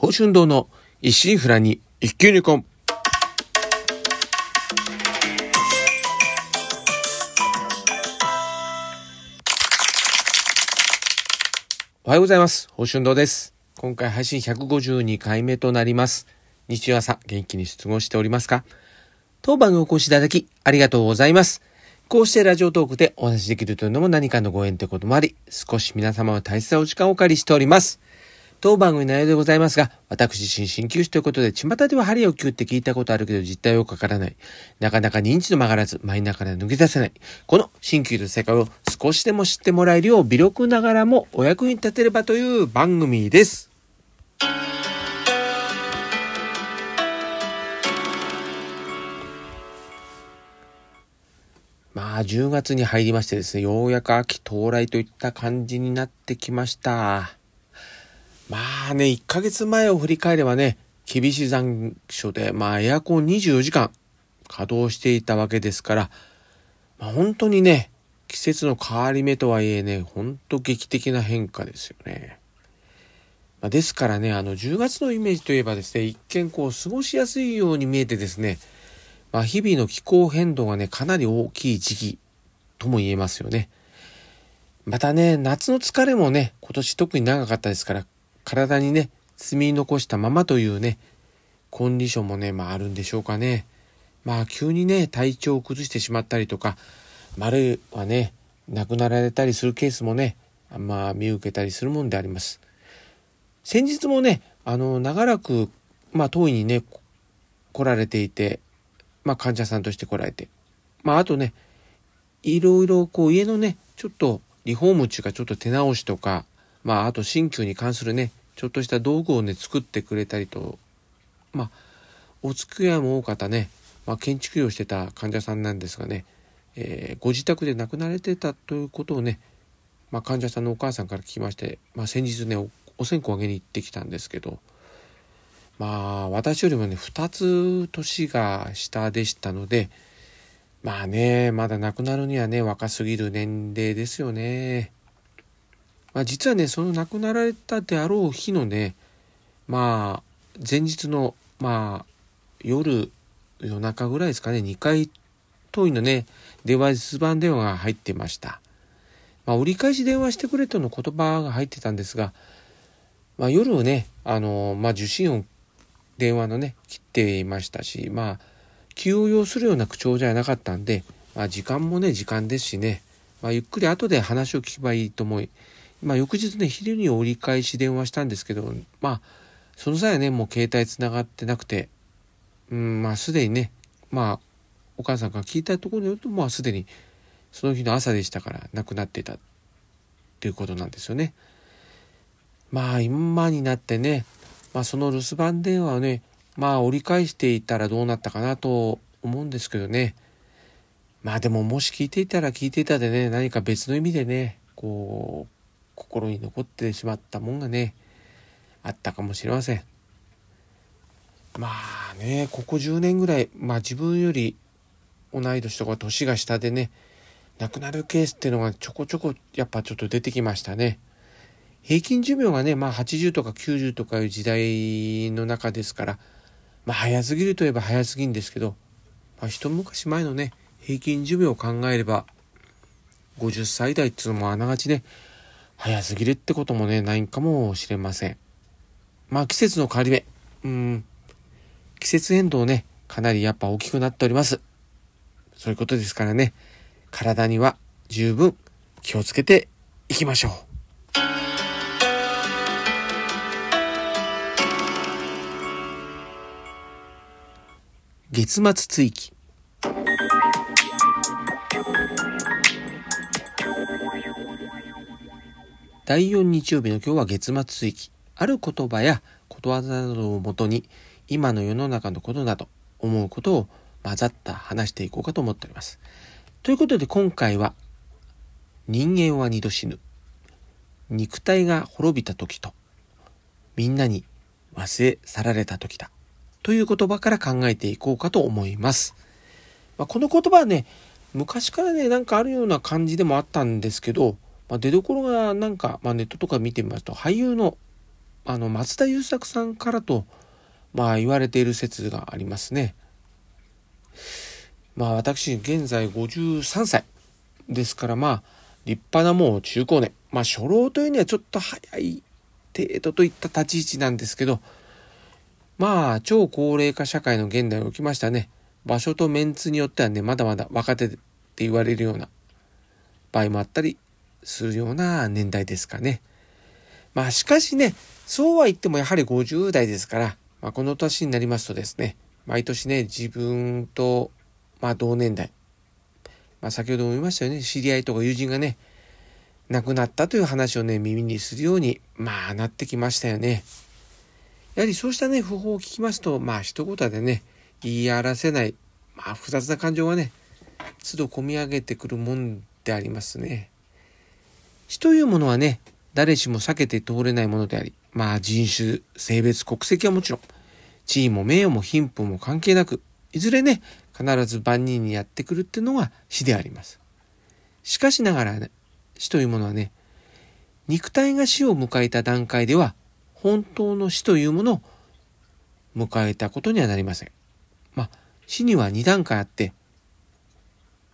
宝春堂の一心不乱に一級入魂。おはようございます。宝春堂です。今回配信152回目となります。日曜朝元気に過ごしておりますか？当番にお越しいただきありがとうございます。こうしてラジオトークでお話しできるというのも何かのご縁ということもあり、少し皆様の大切なお時間をお借りしております。当番組の内容でございますが、私自身鍼灸師ということで、巷では針を灸って聞いたことあるけど実態をかからない。なかなか認知の曲がらず、マイナから抜け出せない。この鍼灸という世界を少しでも知ってもらえるよう微力ながらもお役に立てればという番組です。まあ、10月に入りましてですね、ようやく秋到来といった感じになってきました。まあね、1ヶ月前を振り返ればね、厳しい残暑で、まあエアコン24時間稼働していたわけですから、まあ本当にね、季節の変わり目とはいえね、本当劇的な変化ですよね。まあ、ですからね、あの10月のイメージといえばですね、一見こう過ごしやすいように見えてですね、まあ、日々の気候変動がね、かなり大きい時期とも言えますよね。またね、夏の疲れもね、今年特に長かったですから、体にね、積み残したままというね、コンディションもね、まああるんでしょうかね。まあ急にね、体調を崩してしまったりとか、ま、るはね、亡くなられたりするケースもね、まあ見受けたりするもんであります。先日もね、あの、長らく、まあ当院にね、来られていて、まあ患者さんとして来られて、まああとね、いろいろこう家のね、ちょっとリフォーム中かちょっと手直しとか、まああと鍼灸に関するね、ちょっとした道具をね、作ってくれたりと、まあ、お付き合いも多かったね、まあ建築業してた患者さんなんですがね、えーご自宅で亡くなられてたということをね、まあ患者さんのお母さんから聞きまして、まあ先日ね、おお線香をあげに行ってきたんですけど、まあ私よりもね2つ年が下でしたのでまあねまだ亡くなるにはね若すぎる年齢ですよね。まあ、実はねその亡くなられたであろう日のねまあ前日のまあ夜夜中ぐらいですかね2回当院のね電話留守番電話が入ってました。まあ、折り返し電話してくれとの言葉が入ってたんですが、まあ、夜ねあの、まあ、受信音電話のね切っていましたしまあ気を要するような口調じゃなかったんで、まあ、時間もね時間ですしね、まあ、ゆっくり後で話を聞けばいいと思い、まあ、翌日ね昼に折り返し電話したんですけどまあその際はねもう携帯つながってなくてうんまあすでにねまあお母さんから聞いたところによるとまあすでにその日の朝でしたから亡くなってたっていうことなんですよね。まあ今になってねまあ、その留守番電話をね、まあ折り返していたらどうなったかなと思うんですけどね。まあでももし聞いていたら聞いていたでね、何か別の意味でね、こう、心に残ってしまったもんがね、あったかもしれません。まあね、ここ10年ぐらい、まあ自分より同い年とか年が下でね、亡くなるケースっていうのがちょこちょこやっぱちょっと出てきましたね。平均寿命がね、まあ80とか90とかいう時代の中ですから、まあ早すぎるといえば早すぎんですけど、まあ一昔前のね、平均寿命を考えれば、50歳代っていうのもあながちね、早すぎるってこともね、ないんかもしれません。まあ季節の変わり目、うん、季節変動ね、かなりやっぱ大きくなっております。そういうことですからね、体には十分気をつけていきましょう。月末追記第4日曜日の今日は月末追記ある言葉やことわざなどをもとに今の世の中のことなど思うことを混ざった話していこうかと思っております。ということで今回は人間は二度死ぬ。肉体が滅びた時とみんなに忘れ去られた時だ。という言葉から考えていこうかと思います。まあ、この言葉はね、昔からね、なんかあるような感じでもあったんですけど、まあ、出どころがなんか、まあ、ネットとか見てみますと、俳優のあの松田優作さんからとまあ言われている説がありますね。まあ私現在53歳ですからまあ立派なもう中高年まあ初老というにはちょっと早い程度といった立ち位置なんですけどまあ超高齢化社会の現代におきましたね場所とメンツによってはねまだまだ若手って言われるような場合もあったりするような年代ですかね。まあしかしねそうは言ってもやはり50代ですからまあ、この年になりますとですね、毎年ね、自分と、まあ、同年代、まあ、先ほども言いましたよね、知り合いとか友人がね、亡くなったという話をね、耳にするように、まあ、なってきましたよね。やはりそうしたね、訃報を聞きますと、まあ、一言でね、言い表せない、まあ、複雑な感情がね、都度込み上げてくるもんでありますね。死というものはね、誰しも避けて通れないものであり、まあ人種、性別、国籍はもちろん、地位も名誉も貧富も関係なく、いずれね、必ず万人にやってくるっていうのが死であります。しかしながらね、死というものはね、肉体が死を迎えた段階では、本当の死というものを迎えたことにはなりません。まあ、死には2段階あって、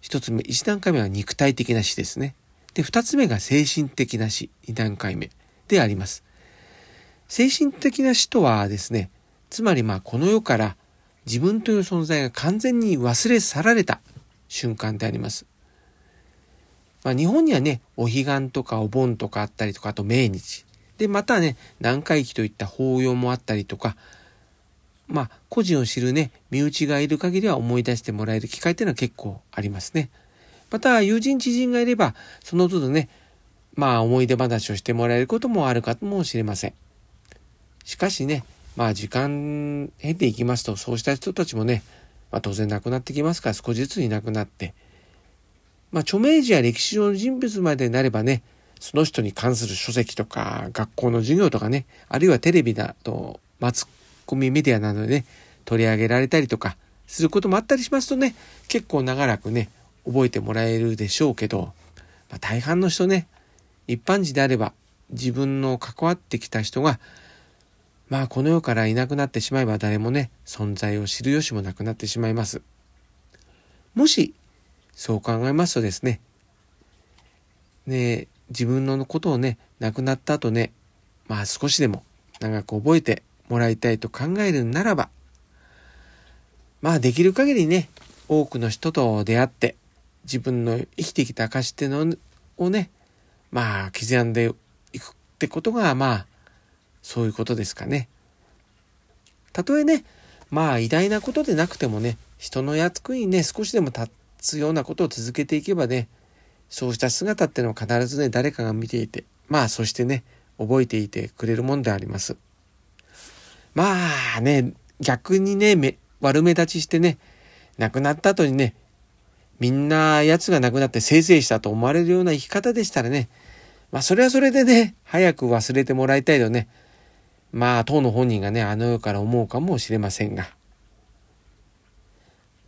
一つ目、一段階目は肉体的な死ですね。で、二つ目が精神的な死、二段階目であります。精神的な死とはですね、つまりまあこの世から自分という存在が完全に忘れ去られた瞬間であります。まあ、日本にはね、お彼岸とかお盆とかあったりとか、あと命日。で、またね、南海期といった法要もあったりとか、まあ、個人を知るね、身内がいる限りは思い出してもらえる機会っていうのは結構ありますね。また、友人知人がいれば、その都度ね、まあ、思い出話をしてもらえることもあるかもしれません。しかしね、まあ時間経ていきますと、そうした人たちもね、まあ当然亡くなってきますから少しずつに亡くなって、まあ著名人や歴史上の人物までなればね、その人に関する書籍とか学校の授業とかね、あるいはテレビだとマスコミメディアなどでね、取り上げられたりとかすることもあったりしますとね、結構長らくね、覚えてもらえるでしょうけど、まあ、大半の人ね、一般人であれば自分の関わってきた人がまあこの世からいなくなってしまえば誰もね、存在を知る由もなくなってしまいます。もし、そう考えますとですね、ね自分のことをね、亡くなった後ね、まあ少しでも長く覚えてもらいたいと考えるならば、まあできる限りね、多くの人と出会って、自分の生きてきた証ってのをね、まあ刻んでいくってことが、まあ、そういうことですかね。たとえね、まあ偉大なことでなくてもね、人の役にね、少しでも立つようなことを続けていけばね、そうした姿っていうのは必ずね、誰かが見ていて、まあそしてね、覚えていてくれるもんであります。まあね、逆にね、悪目立ちしてね、亡くなった後にね、みんな奴が亡くなってせいせいしたと思われるような生き方でしたらね、まあそれはそれでね、早く忘れてもらいたいとね、まあ、当の本人がね、あの世から思うかもしれませんが。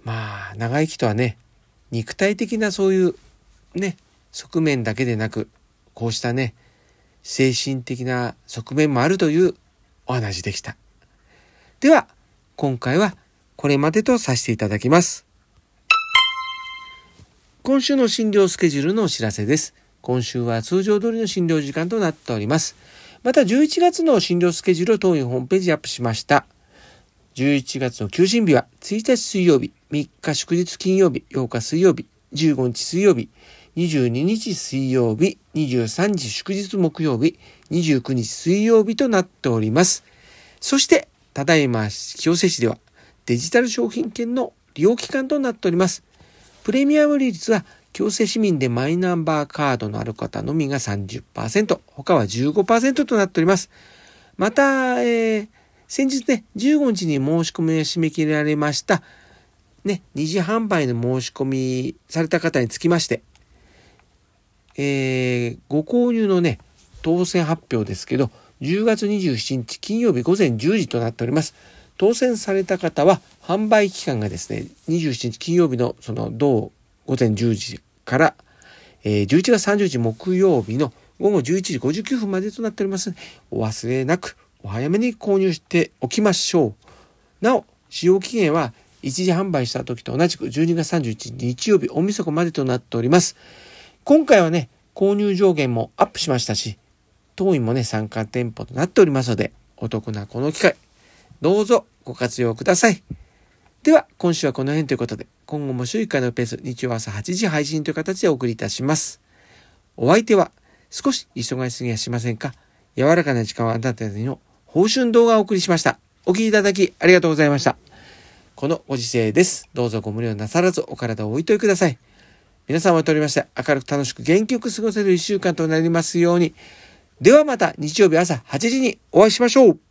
まあ、長生きとはね、肉体的なそういうね、側面だけでなく、こうしたね、精神的な側面もあるというお話でした。では、今回はこれまでとさせていただきます。今週の診療スケジュールのお知らせです。今週は通常通りの診療時間となっております。また11月の診療スケジュールを当院ホームページアップしました。11月の休診日は1日水曜日、3日祝日金曜日、8日水曜日、15日水曜日、22日水曜日、23日祝日木曜日、29日水曜日となっております。そして、ただいま清瀬市ではデジタル商品券の利用期間となっております。プレミアム利率は強制市民でマイナンバーカードのある方のみが30%、他は15%となっております。また、えー、先日ね、15日に申し込みが締め切られました、ね、二次販売の申し込みされた方につきまして、えー、ご購入のね、当選発表ですけど、10月27日金曜日午前10時となっております。当選された方は、販売期間がですね、27日金曜日のその同午前10時から、えー、11月30日木曜日の午後11時59分までとなっておりますお忘れなくお早めに購入しておきましょう。なお、使用期限は一時販売した時と同じく12月31日日曜日おみそかまでとなっております。今回はね、購入上限もアップしましたし、当院もね、参加店舗となっておりますので、お得なこの機会、どうぞご活用ください。では、今週はこの辺ということで、今後も週1回のペース、日曜朝8時配信という形でお送りいたします。お相手は、少し忙しすぎはしませんか柔らかな時間をあなたの報春動画をお送りしました。お聴きいただきありがとうございました。このご時世です。どうぞご無理をなさらずお体をおいといてください。皆様をとりまして明るく楽しく元気よく過ごせる一週間となりますように。ではまた日曜日朝8時にお会いしましょう